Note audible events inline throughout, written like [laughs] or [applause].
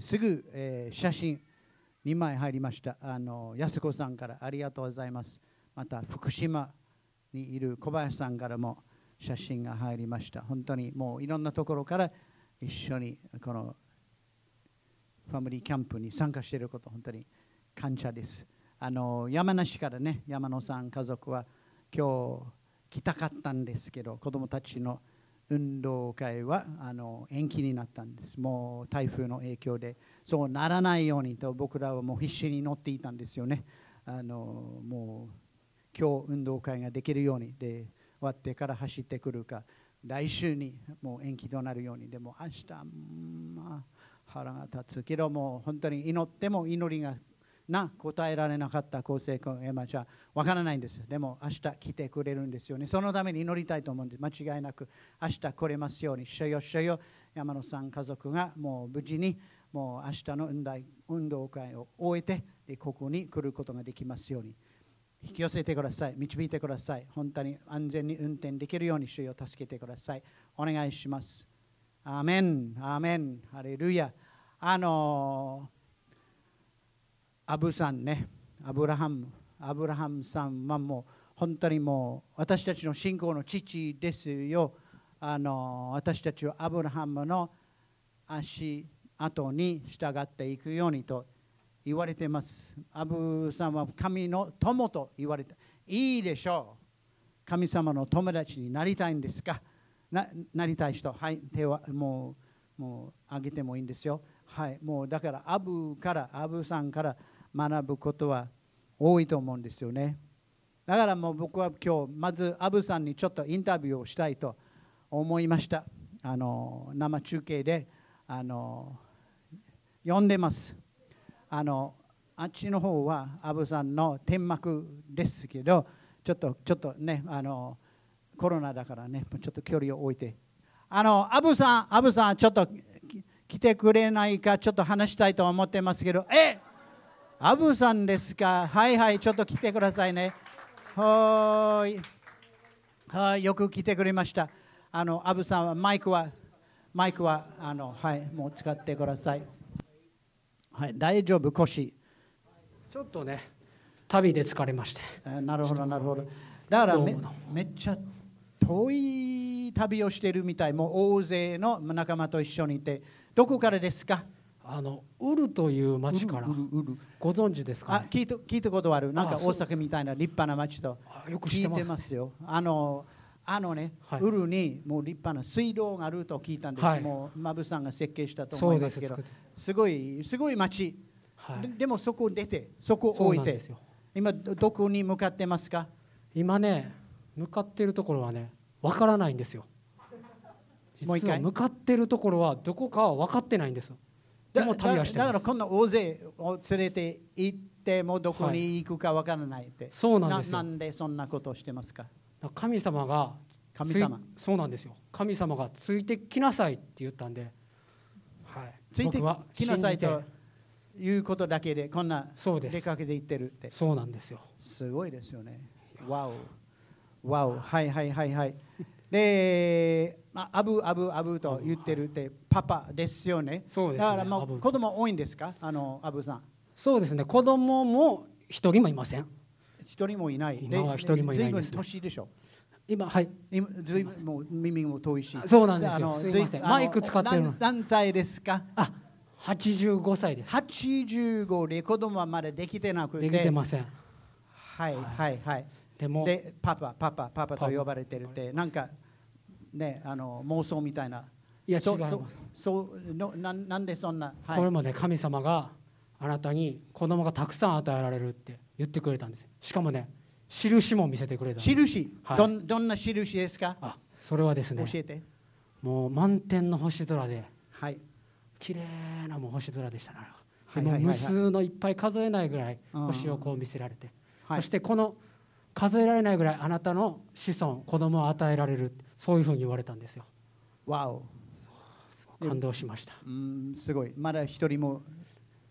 すぐ、えー写真2枚入りました。あの安子さんからありがとうございます。また福島にいる小林さんからも写真が入りました。本当にもういろんなところから一緒にこのファミリーキャンプに参加していること、本当に感謝です。あの山梨からね、山野さん家族は今日来たかったんですけど、子供たちの運動会はあの延期になったんです。もう台風の影響でそうならないようにと僕らはもう必死に乗っていたんですよね。あのもう今日運動会ができるようにで終わってから走ってくるか来週にもう延期となるようにでも明日、まあ、腹が立つけども本当に祈っても祈りがな答えられなかった厚生君エマじゃわからないんですでも明日来てくれるんですよね。そのために祈りたいと思うんです。間違いなく明日来れますように。主よ主よ山野さん家族がもう無事にもう明日の運動運動会を終えてでここに来ることができますように。引き寄せてください。導いてください。本当に安全に運転できるように主よ助けてください。お願いします。アーメンアーメン。ハレルヤ。あのアブさんねアブラハムアブラハムさんはもう本当にもう私たちの信仰の父ですよあの私たちはアブラハムの足跡に従っていくようにと言われてます。アブさんは神の友と言われた。いいでしょう。神様の友達になりたいんですか？ななりたい人、はい、手はもうもう上げてもいいんですよ。はい、もうだからアブから、アブさんから学ぶことは多いと思うんですよね。だからもう僕は今日、まずアブさんにちょっとインタビューをしたいと思いました。あの生中継であの読んでます。あのあっちの方はアブさんの天幕ですけど、ちょっとちょっとね、あのコロナだからね、ちょっと距離を置いて。あのアブさん、アブさん、ちょっと来てくれないか、ちょっと話したいと思ってますけど、えっアブさんですか？はいはい、ちょっと来てくださいね。はーい。はい、よく来てくれました。あの、アブさんはマイクは、マイクは、あの、はい、もう使ってください。はい、大丈夫、腰。ちょっとね旅で疲れましてあなるほど、なるほど。だからめめっちゃ遠い旅をしてるみたい。もう大勢の仲間と一緒にいて、どこからですか？あのウルという町からご存知ですか、ね、あ聞いた聞いたことある。なんか大阪みたいな立派な町と聞いてますよ。あのあのね、はい。ウルにもう立派な水道があると聞いたんです。はい。もうマブさんが設計したとそうで思いますすけど。すごいすごい町。はい。ででもそこを出て、そこ置いて。今どどこに向かってますか？今ね向かってるところはねわからないんですよ。もう一回。向かってるところはどこかは分かってないんですでだも旅はしてだだからこんな大勢を連れて行ってもどこに行くかわからないって、そうなんですよ。なんでそんなことをしてますか？神様が神様。そうなんですよ。神様がついてきなさいって言ったんで、はい、ついてきなさいということだけでこんな出かけて行ってるって。そうなんですよ。すごいですよね。わおわおはいはいはいはい。であアブアブアブと言ってるってパパですよね。そうですね。だからもアブ。う子供多いんですか？あのアブさん。そうですね。子供も一人もいません。一人もいない。今は一人もいないんです。ねずいぶん年でしょ？今はい。今ずいぶんもう耳も遠いし。そうなんですよ。すいません。マイク使ってるの。何何歳ですか？あ85歳です。85で子供はまだできてなくて。できてません。はいはい。はいでもでパパパパパパと呼ばれてるってなんかねあの妄想みたいないや違います。そうのなんなんでそんなはい。これまで神様があなたに子供がたくさん与えられるって言ってくれたんですしかもね印も見せてくれた印、はい。どんどんな印ですか、あそれはですね教えて。もう満天の星空ではい。綺麗なもう星空でしたねはいはい無数のいっぱい数えないぐらいうん。星をこう見せられて、はい。そしてこの数えられないぐらいあなたの子孫子供を与えられるそういうふうに言われたんですよ。わお感動しました。うんすごい。まだ一人も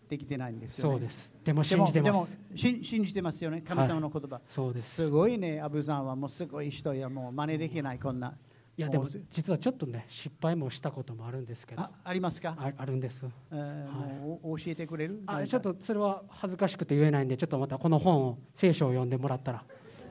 できてないんですよね。そうです。でも信じてでもますし信じてますよね。神様の言葉、そうです。すごいねアブさんはもうすごい人やもう真似できないこんな。いやでも実はちょっとね失敗もしたこともあるんですけど。あありますか、ああるんです。えーもうお教えてくれる？あちょっとそれは恥ずかしくて言えないんでちょっとまたこの本を聖書を読んでもらったら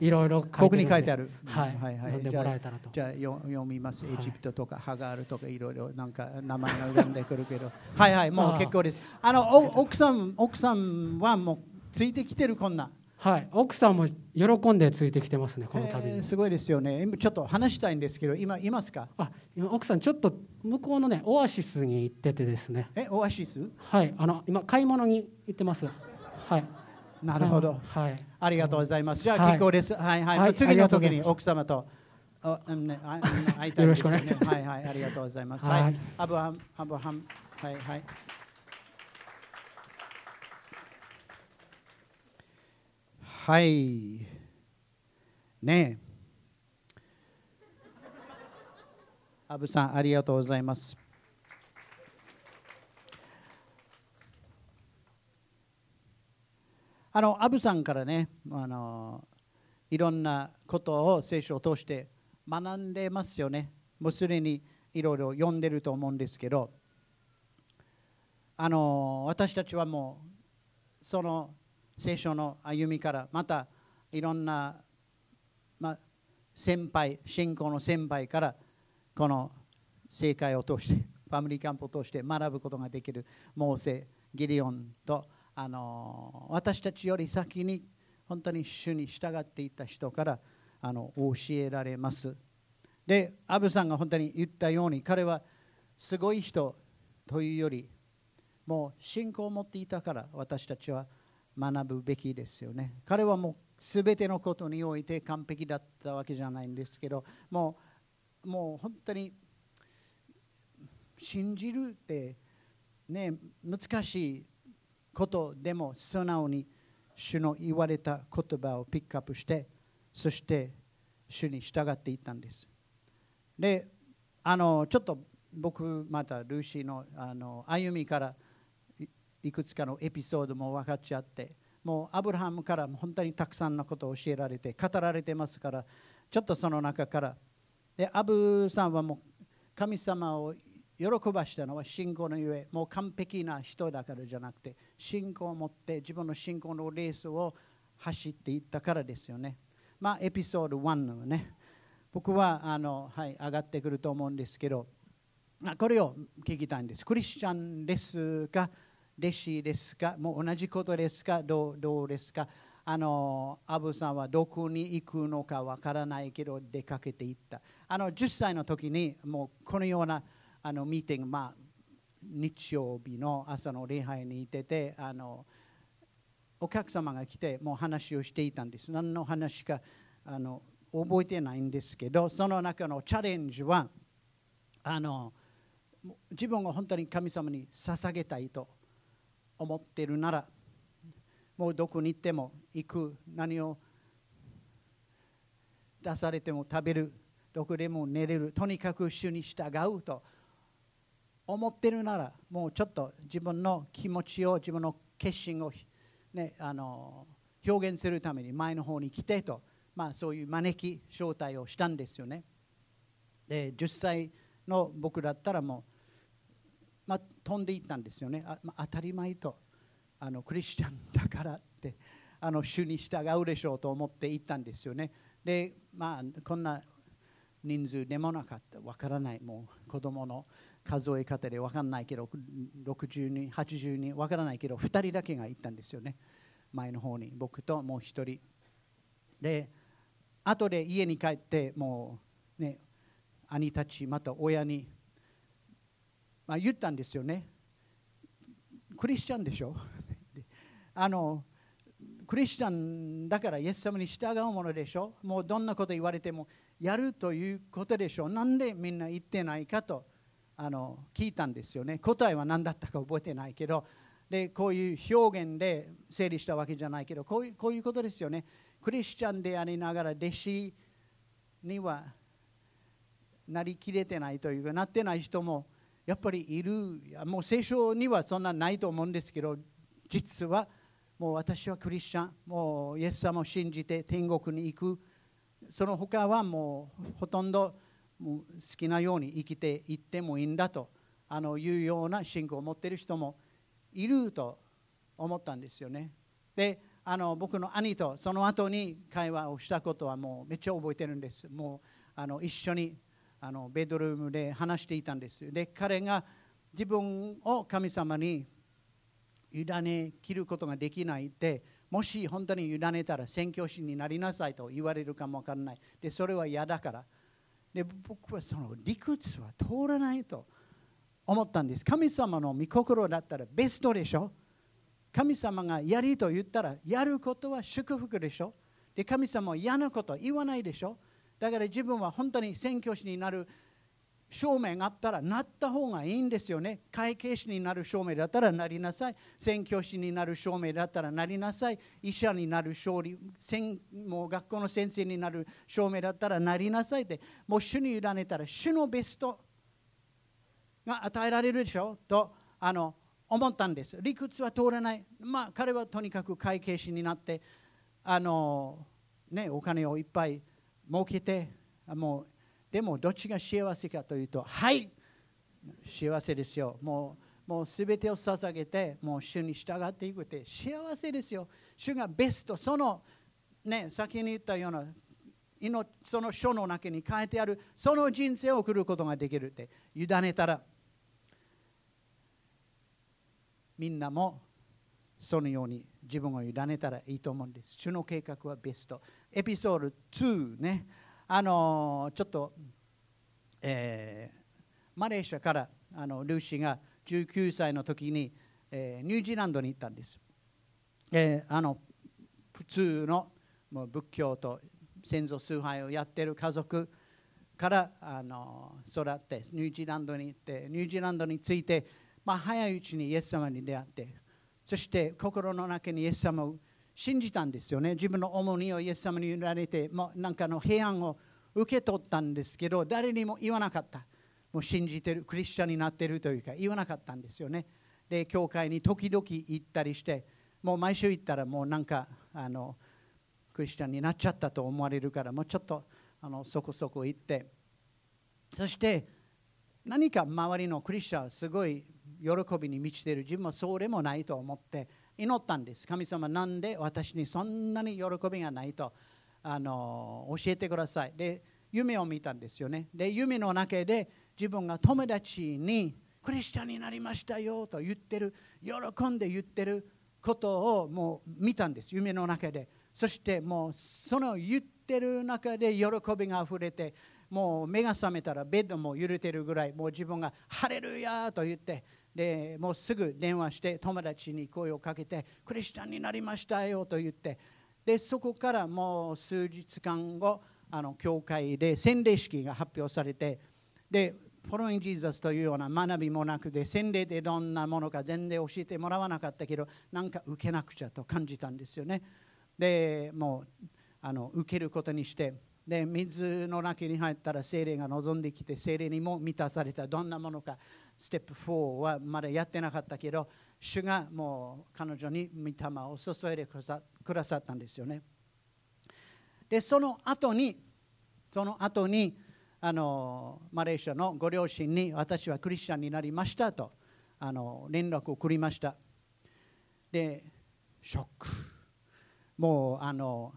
いろいろここに書いてあるはい、はいはい。読んでもらえたらと。じゃあよ読みます。はい。エジプトとかハガールとかいろいろなんか名前が浮んでくるけど。[laughs] はいはい、もう結構です。あのお奥さん奥さんはもうついてきてるこんな。はい。奥さんも喜んでついてきてますねこの旅に、えーすごいですよね。今ちょっと話したいんですけど、今いますか？あ今奥さんちょっと向こうのねオアシスに行っててですね。え、オアシス？はい。あの今買い物に行ってます。はいなるほど。はいありがとうございます。じゃあはい結構です。はいはい。はい次の時に奥様と。会いたいですよね。はいはい、ありがとうございます。はいはい、アブハム、アブハム、はいはい。はい。ねえ。アブさん、ありがとうございます。あのアブさんからねあのいろんなことを聖書を通して学んでますよね。もうすでにいろいろ読んでると思うんですけど。あの私たちはもうその聖書の歩みからまたいろんな、ま、先輩信仰の先輩からこの正解を通してファミリーキャンプを通して学ぶことができるモーセギリオンとあの私たちより先に本当に主に従っていた人からあの教えられます。でアブさんが本当に言ったように彼はすごい人というよりもう信仰を持っていたから私たちは学ぶべきですよね。彼はもう全てのことにおいて完璧だったわけじゃないんですけどもうもう本当に信じるってね難しいことでも素直に主の言われた言葉をピックアップしてそして主に従っていったんです。であのちょっと僕またルーシーのあの歩みからいくつかのエピソードも分かっちゃってもうアブラハムから本当にたくさんのことを教えられて語られてますからちょっとその中から。でアブさんはもう神様を喜ばしたのは信仰のゆえもう完璧な人だからじゃなくて信仰を持って自分の信仰のレースを走っていったからですよね。まあエピソード1のね僕はあの、はい、上がってくると思うんですけどこれを聞きたいんです。クリスチャンですか弟子ですかもう同じことですか？どうどうですか？あのアブさんはどこに行くのかわからないけど出かけていった。あの10歳の時にもうこのようなあのミーティング、まあ、日曜日の朝の礼拝にいててあのお客様が来てもう話をしていたんです。何の話かあの覚えてないんですけどその中のチャレンジはあの自分が本当に神様に捧げたいと思っているならもうどこに行っても行く。何を出されても食べる。どこでも寝れる。とにかく主に従うと思ってるならもうちょっと自分の気持ちを自分の決心を、ね、あの表現するために前の方に来てと、まあ、そういう招き招待をしたんですよね。で10歳の僕だったらもう、まあ、飛んでいったんですよね。あ、まあ、当たり前とあのクリスチャンだからってあの主に従うでしょうと思って行ったんですよね。でまあこんな人数でもなかった。わからない。もう子供の数え方でわからないけど60人80人わからないけど2人だけが行ったんですよね。前の方に。僕ともう1人。で後で家に帰ってもうね兄たちまた親に、まあ、言ったんですよね。クリスチャンでしょ？あのクリスチャンだからイエス様に従うものでしょ？もうどんなこと言われてもやるということでしょ？なんでみんな言ってないかと。あの聞いたんですよね。答えは何だったか覚えてないけどでこういう表現で整理したわけじゃないけどこういうこういうことですよね。クリスチャンでありながら弟子にはなりきれてないというかなってない人もやっぱりいる。もう聖書にはそんなないと思うんですけど実はもう私はクリスチャン。もうイエス様を信じて天国に行く。その他はもうほとんどもう好きなように生きていってもいいんだとあのいうような信仰を持っている人もいると思ったんですよね。であの僕の兄とその後に会話をしたことはもうめっちゃ覚えてるんです。もうあの一緒にあのベッドルームで話していたんです。で彼が自分を神様に委ね切ることができないってもし本当に委ねたら宣教師になりなさいと言われるかもわからない。でそれは嫌だから。で僕はその理屈は通らないと思ったんです。神様の御心だったらベストでしょ。神様がやりと言ったらやることは祝福でしょ。で神様は嫌なこと言わないでしょ。だから自分は本当に宣教師になる証明があったらなった方がいいんですよね。会計士になる証明だったらなりなさい。宣教師になる証明だったらなりなさい。医者になる勝利、もう学校の先生になる証明だったらなりなさいって、もう主に委ねたら主のベストが与えられるでしょ？とあの思ったんです。理屈は通らない。まあ彼はとにかく会計士になって、あのね、お金をいっぱい儲けて、もうでもどっちが幸せかというと、はい幸せですよ。もうもう全てを捧げて、もう主に従っていくって幸せですよ。主がベスト、その、ね、先に言ったような、その書の中に書いてある、その人生を送ることができるって、委ねたら、みんなもそのように自分を委ねたらいいと思うんです。主の計画はベスト。エピソード2ね。あのちょっと、えー、マレーシアからあのルーシーが19歳の時に、えー、ニュージーランドに行ったんです。えー、あの普通のもう仏教と先祖崇拝をやってる家族からあの育ってニュージーランドに行ってニュージーランドについて、まあ、早いうちにイエス様に出会ってそして心の中にイエス様を信じたんですよね。自分の重荷をイエス様に委ねて、もうなんかの平安を受け取ったんですけど、誰にも言わなかった。もう信じてる、クリスチャンになってるというか、言わなかったんですよね。で、教会に時々行ったりして、もう毎週行ったら、もうなんか、あの、クリスチャンになっちゃったと思われるから、もうちょっとあのそこそこ行って、そして何か周りのクリスチャンはすごい喜びに満ちてる自分はそれもないと思って祈ったんです。神様、なんで私にそんなに喜びがないとあの教えてください。で、夢を見たんですよね。で、夢の中で自分が友達にクリスチャンになりましたよと言ってる、喜んで言ってることをもう見たんです、夢の中で。そしてもうその言ってる中で喜びがあふれて、もう目が覚めたらベッドも揺れてるぐらい、もう自分がハレルヤと言って、でもうすぐ電話して友達に声をかけてクリスチャンになりましたよと言ってでそこからもう数日間後あの教会で洗礼式が発表されてでフォローインジーザスというような学びもなくて洗礼でどんなものか全然教えてもらわなかったけどなんか受けなくちゃと感じたんですよね。でもうあの受けることにしてで水の中に入ったら精霊が望んできて精霊にも満たされた。どんなものかステップ4はまだやってなかったけど主がもう彼女に御霊を注いでくださったんですよね。でその後にその後にあのマレーシアのご両親に私はクリスチャンになりましたとあの連絡を送りました。でショック。もうあの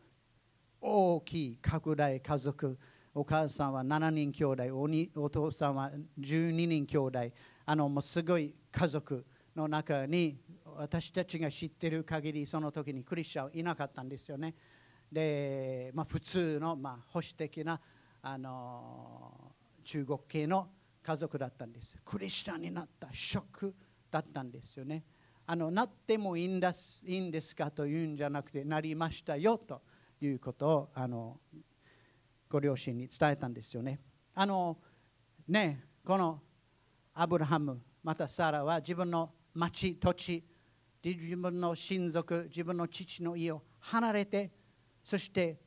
大きい拡大家族。お母さんは7人兄弟おお父さんは12人兄弟。あのもうすごい家族の中に私たちが知ってる限りその時にクリスチャンはいなかったんですよね。で、まあ、普通の、まあ、保守的なあの中国系の家族だったんです。クリスチャンになったショックだったんですよね。あのなってもいいんですいいんですかというんじゃなくてなりましたよということをあのご両親に伝えたんですよね。あのねこのアブラハムまたサラは自分の町土地自分の親族自分の父の家を離れてそして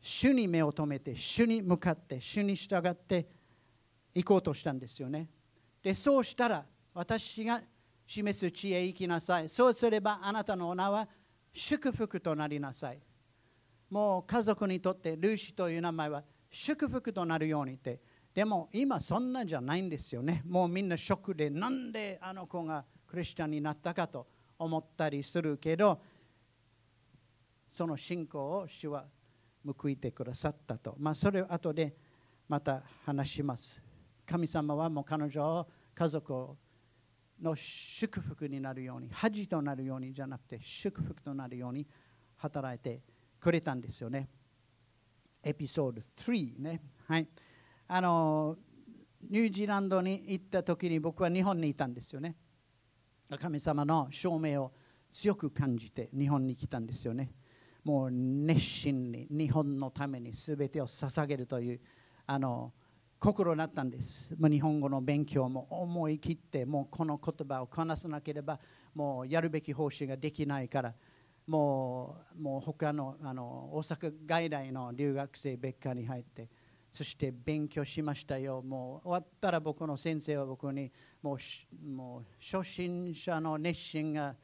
主に目を留めて主に向かって主に従って行こうとしたんですよね。でそうしたら私が示す地へ行きなさい。そうすればあなたの名は祝福となりなさい。もう家族にとってルーシという名前は祝福となるようにって。でも今そんなじゃないんですよね。もうみんなショックでなんであの子がクリスチャンになったかと思ったりするけどその信仰を主は報いてくださったと。まあそれを後でまた話します。神様はもう彼女を家族をの祝福になるように恥となるようにじゃなくて祝福となるように働いてくれたんですよね。エピソード3ね。はい。あのニュージーランドに行った時に僕は日本にいたんですよね。神様の証明を強く感じて日本に来たんですよね。もう熱心に日本のために全てを捧げるというあの心になったんです。もう日本語の勉強も思い切ってもうこの言葉をこなさなければもうやるべき方針ができないからもうもう他のあの大阪外来の留学生別科に入ってそして勉強しましたよもう終わったら僕の先生は僕にもうもう初心者の熱心が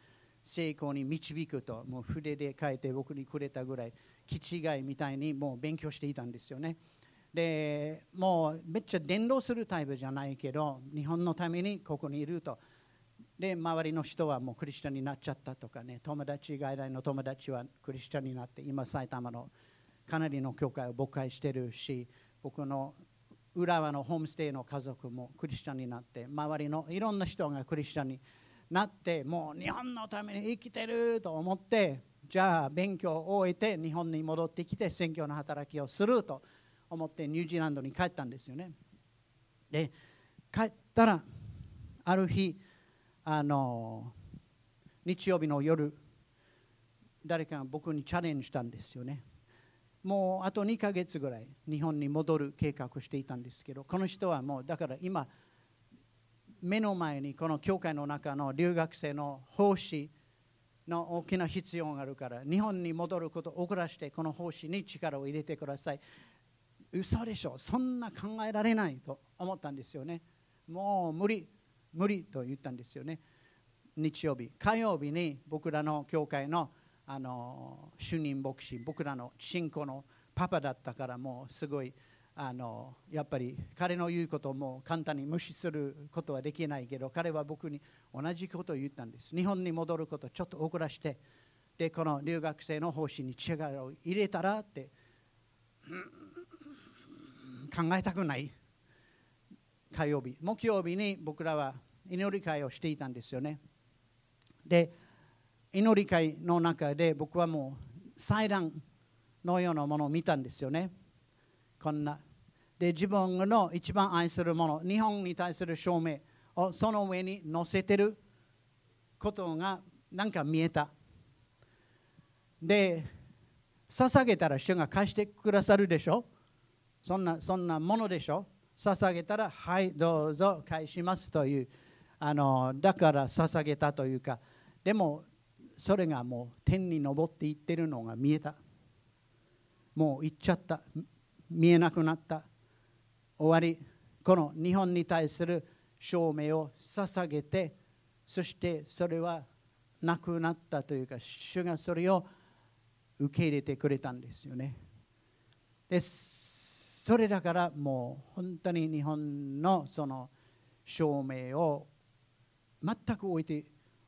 成功に導くともう筆で書いて僕にくれたぐらい気違いみたいにもう勉強していたんですよね。でもうめっちゃ伝道するタイプじゃないけど日本のためにここにいるとで周りの人はもうクリスチャンになっちゃったとかね友達外来の友達はクリスチャンになって今埼玉のかなりの教会を牧会してるし僕の浦和のホームステイの家族もクリスチャンになって周りのいろんな人がクリスチャンになってもう日本のために生きてると思ってじゃあ勉強を終えて日本に戻ってきて選挙の働きをすると思ってニュージーランドに帰ったんですよね。で帰ったらある日あの日曜日の夜誰かが僕にチャレンジしたんですよね。もうあと2ヶ月ぐらい日本に戻る計画をしていたんですけどこの人はもうだから今目の前にこの教会の中の留学生の奉仕の大きな必要があるから日本に戻ることを遅らせてこの奉仕に力を入れてください。嘘でしょ。そんな考えられないと思ったんですよね。もう無理。無理と言ったんですよね。日曜日。火曜日に僕らの教会のあの主任牧師僕らの信仰のパパだったからもうすごいあのやっぱり彼の言うことも簡単に無視することはできないけど彼は僕に同じことを言ったんです。日本に戻ることをちょっと遅らしてでこの留学生の方針に力を入れたらって考えたくない。火曜日。木曜日に僕らは祈り会をしていたんですよね。で祈り会の中で僕はもう祭壇のようなものを見たんですよね。こんな。で自分の一番愛するもの日本に対する証明をその上に載せてることがなんか見えた。で捧げたら主が貸してくださるでしょ？そんなそんなものでしょ？捧げたらはいどうぞ返しますという。あのだから捧げたというかでもそれがもう天に昇っていってるのが見えた。もう行っちゃった。見えなくなった。終わり。この日本に対する証明を捧げてそしてそれはなくなったというか主がそれを受け入れてくれたんですよね。でそれだからもう本当に日本のその証明を全く置いて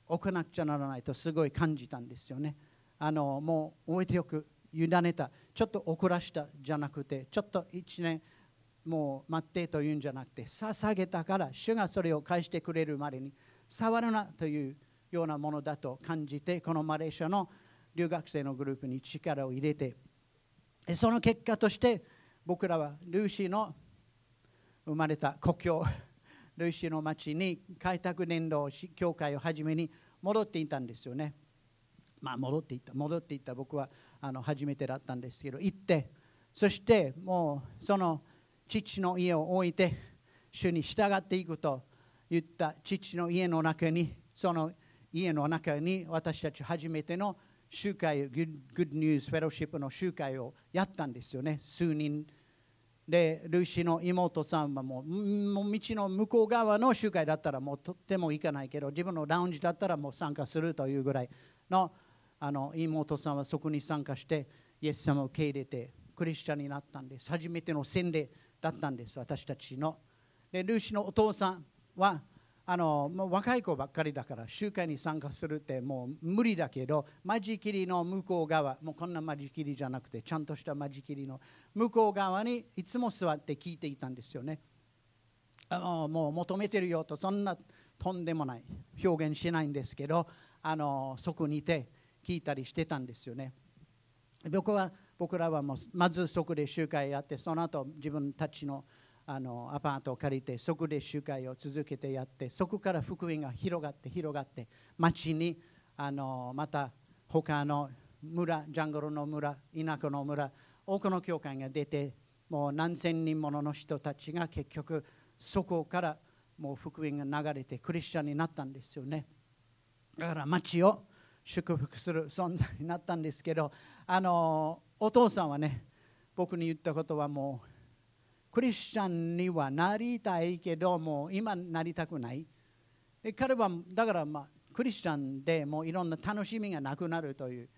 おかなくちゃならないとすごい感じたんですよね。あのもう置いておく委ねたちょっと遅らしたじゃなくてちょっと1年もう待ってというんじゃなくて捧げたから主がそれを返してくれるまでに触るなというようなものだと感じてこのマレーシアの留学生のグループに力を入れてその結果として僕らはルーシーの生まれた故郷ルイシの町に開拓伝道教会を始めに戻っていたんですよね。まあ戻っていった戻っていった僕はあの初めてだったんですけど行ってそしてもうその父の家を置いて主に従っていくと言った父の家の中にその家の中に私たち初めての集会、グッドニュースフェローシップの集会をやったんですよね。数人でルーシーの妹さんはもう道の向こう側の集会だったらもうとっても行かないけど自分のラウンジだったらもう参加するというぐらいのあの妹さんはそこに参加してイエス様を受け入れてクリスチャンになったんです。初めての洗礼だったんです私たちの。でルーシーのお父さんはあのもう若い子ばっかりだから集会に参加するってもう無理だけど間仕切りの向こう側もうこんな間仕切りじゃなくてちゃんとした間仕切りの向こう側にいつも座って聞いていたんですよね。あのもう求めてるよとそんなとんでもない表現しないんですけどあのそこにいて聞いたりしてたんですよね。僕は僕らはもうまずそこで集会やってその後自分たちのあのアパートを借りてそこで集会を続けてやってそこから福音が広がって広がって町にあのまた他の村ジャングルの村田舎の村多くの教会が出てもう何千人もの人たちが結局そこからもう福音が流れてクリスチャンになったんですよね。だから町を祝福する存在になったんですけどあのお父さんはね僕に言ったことはもうクリスチャンにはなりたいけども今なりたくない。で彼はだからまあクリスチャンでもういろんな楽しみがなくなるという。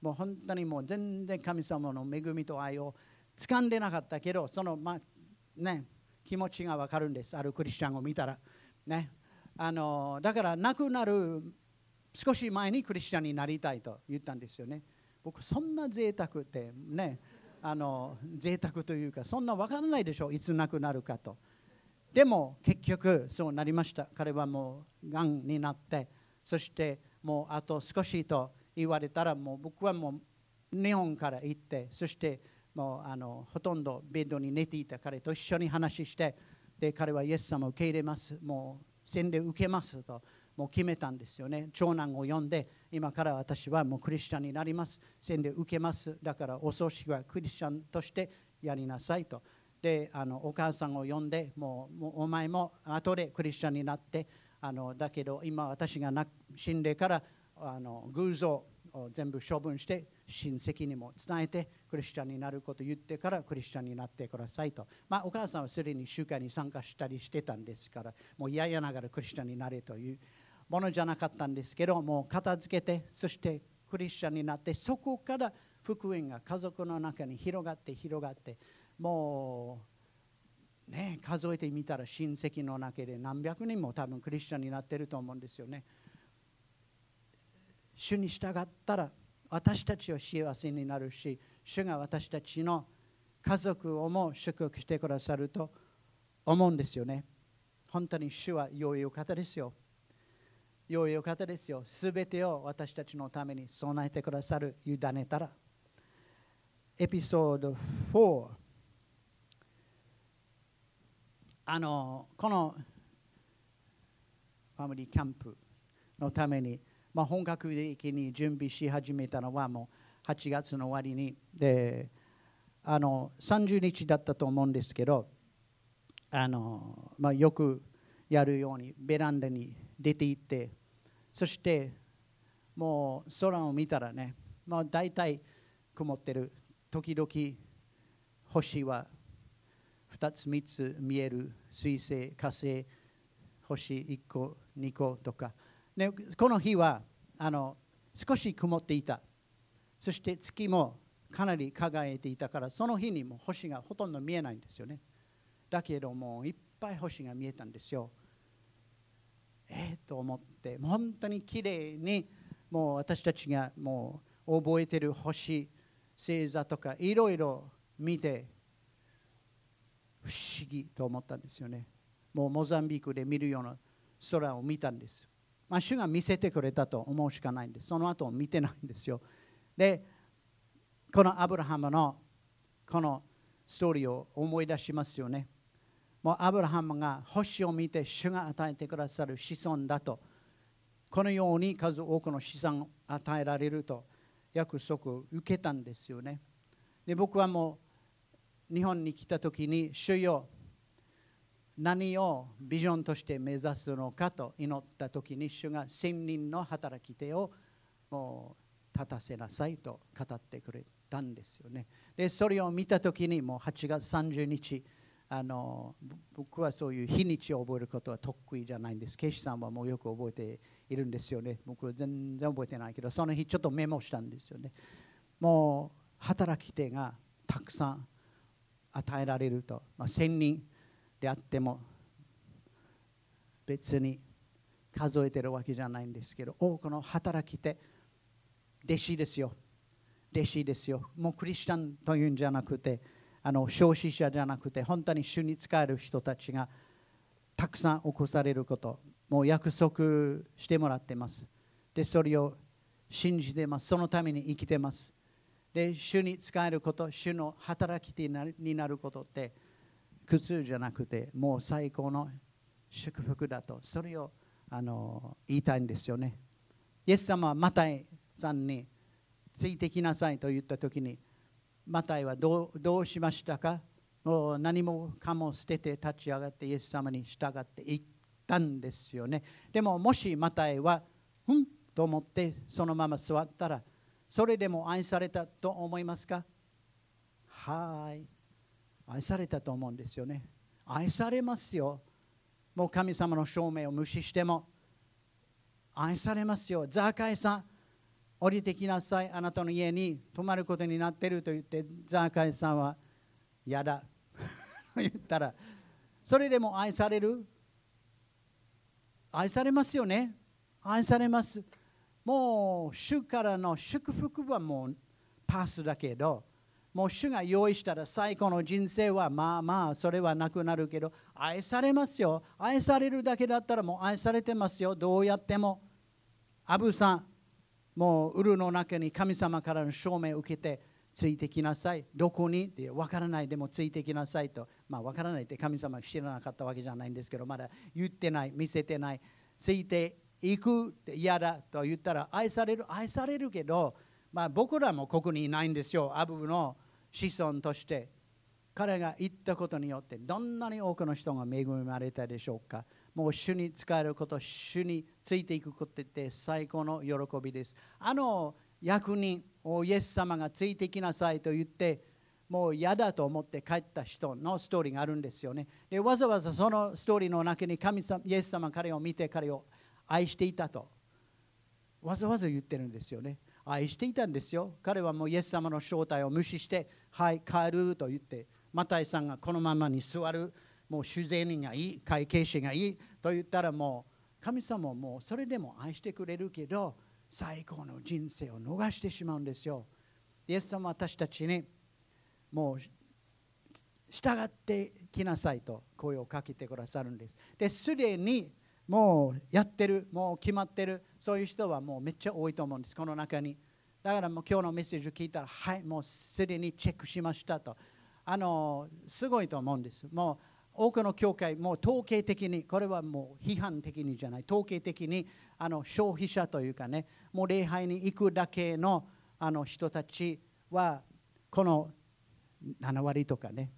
もう本当にもう全然神様の恵みと愛を掴んでなかったけどそのまあね気持ちが分かるんです。あるクリスチャンを見たら。ね。あのだからなくなる少し前にクリスチャンになりたいと言ったんですよね。僕そんな贅沢ってね。あの贅沢というかそんな分からないでしょういつ亡くなるかと。でも結局そうなりました。彼はもうがんになってそしてもうあと少しと言われたらもう僕はもう日本から行ってそしてもうあのほとんどベッドに寝ていた。彼と一緒に話してで彼はイエス様を受け入れます。もう洗礼受けますと。もう決めたんですよね。長男を呼んで今から私はもうクリスチャンになります。洗礼受けます。だからお葬式はクリスチャンとしてやりなさいと。であのお母さんを呼んでもうお前も後でクリスチャンになってあのだけど今私がな死んでからあの偶像を全部処分して親戚にも伝えてクリスチャンになることを言ってからクリスチャンになってくださいと、まあ、お母さんはすでに集会に参加したりしてたんですからもう嫌々ながらクリスチャンになれというものじゃなかったんですけどもう片付けてそしてクリスチャンになってそこから福音が家族の中に広がって広がってもうね数えてみたら親戚の中で何百人も多分クリスチャンになってると思うんですよね。主に従ったら私たちは幸せになるし主が私たちの家族をも祝福してくださると思うんですよね。本当に主は良いお方ですよ。良いお方ですよ。すべてを私たちのために備えてくださる、委ねたら。エピソード4。あの、このファミリーキャンプのために、まあ、本格的に準備し始めたのはもう8月の終わりに。で、あの30日だったと思うんですけど、あのまあ、よくやるようにベランダに出て行ってそしてもう空を見たらね、まあ、大体曇ってる時々星は2つ3つ見える水星火星星1個2個とか、ね、この日はあの少し曇っていた。そして月もかなり輝いていたからその日にも星がほとんど見えないんですよね。だけどもいっぱい星が見えたんですよ。ええと思って本当にきれいにもう私たちがもう覚えてる星星座とかいろいろ見て不思議と思ったんですよね。もうモザンビークで見るような空を見たんです。まあ主が見せてくれたと思うしかないんです。その後見てないんですよ。でこのアブラハムのこのストーリーを思い出しますよね。もうアブラハムが星を見て主が与えてくださる子孫だとこのように数多くの資産を与えられると約束を受けたんですよね。で僕はもう日本に来た時に主よ何をビジョンとして目指すのかと祈った時に主が千人の働き手をもう立たせなさいと語ってくれたんですよね。でそれを見た時にもう8月30日あの僕はそういう日にちを覚えることは得意じゃないんです。ケイシさんはもうよく覚えているんですよね。僕は全然覚えてないけど、その日ちょっとメモしたんですよね。もう働き手がたくさん与えられると、まあ、1000人であっても別に数えてるわけじゃないんですけど多くの働き手弟子ですよ弟子ですよもうクリスチャンというんじゃなくてあの消費者じゃなくて本当に主に使える人たちがたくさん起こされることもう約束してもらってます。でそれを信じてます。そのために生きてます。で主に使えること主の働きになることって苦痛じゃなくてもう最高の祝福だと。それをあの言いたいんですよね。イエス様はマタイさんについてきなさいと言った時にマタイはどうしましたか？もう何もかも捨てて立ち上がってイエス様に従っていったんですよね。でももしマタイはうんと思ってそのまま座ったらそれでも愛されたと思いますか？はい。愛されたと思うんですよね。愛されますよ。もう神様の証明を無視しても。愛されますよ。ザーカイさん。降りてきなさい。あなたの家に泊まることになってると言ってザーカイさんは嫌だ [laughs] 言ったらそれでも愛される愛されますよね愛されますもう主からの祝福はもうパスだけどもう主が用意したら最高の人生はまあまあそれはなくなるけど愛されますよ愛されるだけだったらもう愛されてますよどうやってもアブさんもうウルの中に神様からの証明を受けてついてきなさい。どこにって分からないでもついてきなさいと。まあ分からないって神様が知らなかったわけじゃないんですけどまだ言ってない見せてない。ついていくって嫌だと言ったら愛される愛されるけどまあ僕らもここにいないんですよ。アブの子孫として。彼が言ったことによってどんなに多くの人が恵まれたでしょうか。もう主に使えること主についていくことって最高の喜びです。あの役人をイエス様がついてきなさいと言ってもう嫌だと思って帰った人のストーリーがあるんですよね。でわざわざそのストーリーの中に神様イエス様彼を見て彼を愛していたと。わざわざ言ってるんですよね。愛していたんですよ。彼はもうイエス様の正体を無視してはい帰ると言ってマタイさんがこのままに座る。もう主税人がいい会計士がいいと言ったらもう神様もそれでも愛してくれるけど最高の人生を逃してしまうんですよ。イエス様は私たちにもう従ってきなさいと声をかけてくださるんです。ですでにもうやってるもう決まってる。そういう人はもうめっちゃ多いと思うんですこの中に。だからもう今日のメッセージを聞いたらはいもうすでにチェックしましたと。あのすごいと思うんです。もう多くの教会もう統計的にこれはもう批判的にじゃない。統計的にあの消費者というかねもう礼拝に行くだけのあの人たちはこの7割とかね。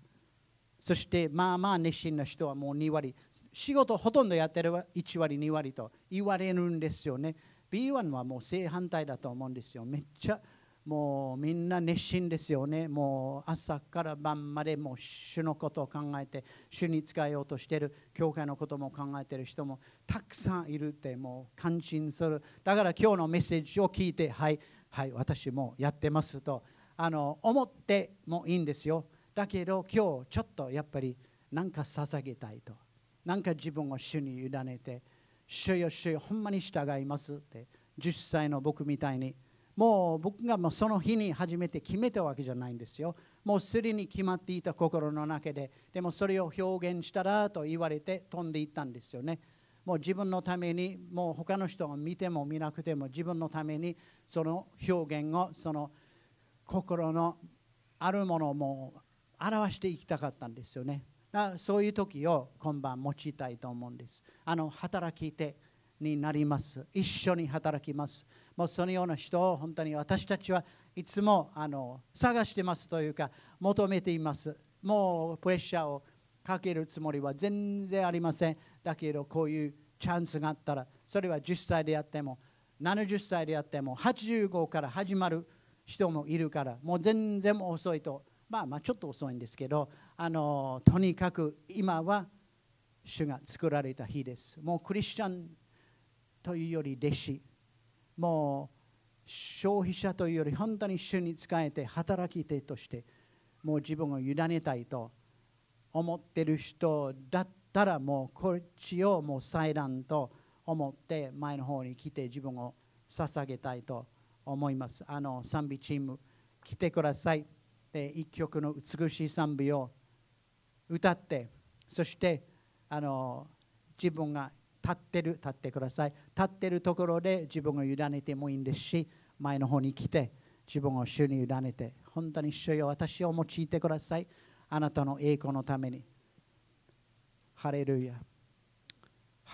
そしてまあまあ熱心な人はもう2割。仕事ほとんどやってる1割2割と言われるんですよね。B1 はもう正反対だと思うんですよ。めっちゃもうみんな熱心ですよね。もう朝から晩までもう主のことを考えて主に使えようとしている教会のことも考えている人もたくさんいるってもう感心する。だから今日のメッセージを聞いてはいはい私もやってますとあの思ってもいいんですよ。だけど今日ちょっとやっぱり何か捧げたいと。なんか自分を主に委ねて主よ主よほんまに従いますって10歳の僕みたいにもう僕がもうその日に初めて決めたわけじゃないんですよ。もうすでに決まっていた心の中で、でもそれを表現したらと言われて飛んでいったんですよね。もう自分のために、もう他の人が見ても見なくても自分のためにその表現を、その心のあるものをもう表していきたかったんですよね。だそういう時を今晩持ちたいと思うんです。あの働き手になります。一緒に働きます。もうそのような人を本当に私たちはいつもあの探してますというか求めています。もうプレッシャーをかけるつもりは全然ありません。だけどこういうチャンスがあったらそれは10歳であっても70歳であっても85から始まる人もいるからもう全然遅いとまあまあちょっと遅いんですけどあのとにかく今は主が作られた日です。もうクリスチャンというより弟子もう消費者というより本当に主に仕えて働き手としてもう自分を委ねたいと思ってる人だったらもうこっちをもう祭壇と思って前の方に来て自分を捧げたいと思います。あの賛美チーム来てください。一曲の美しい賛美を歌ってそしてあの自分が立ってる立ってください。立ってるところで自分を委ねてもいいんですし前の方に来て自分を主に委ねて本当に主よ私を用いてください。あなたの栄光のために。ハレルヤ。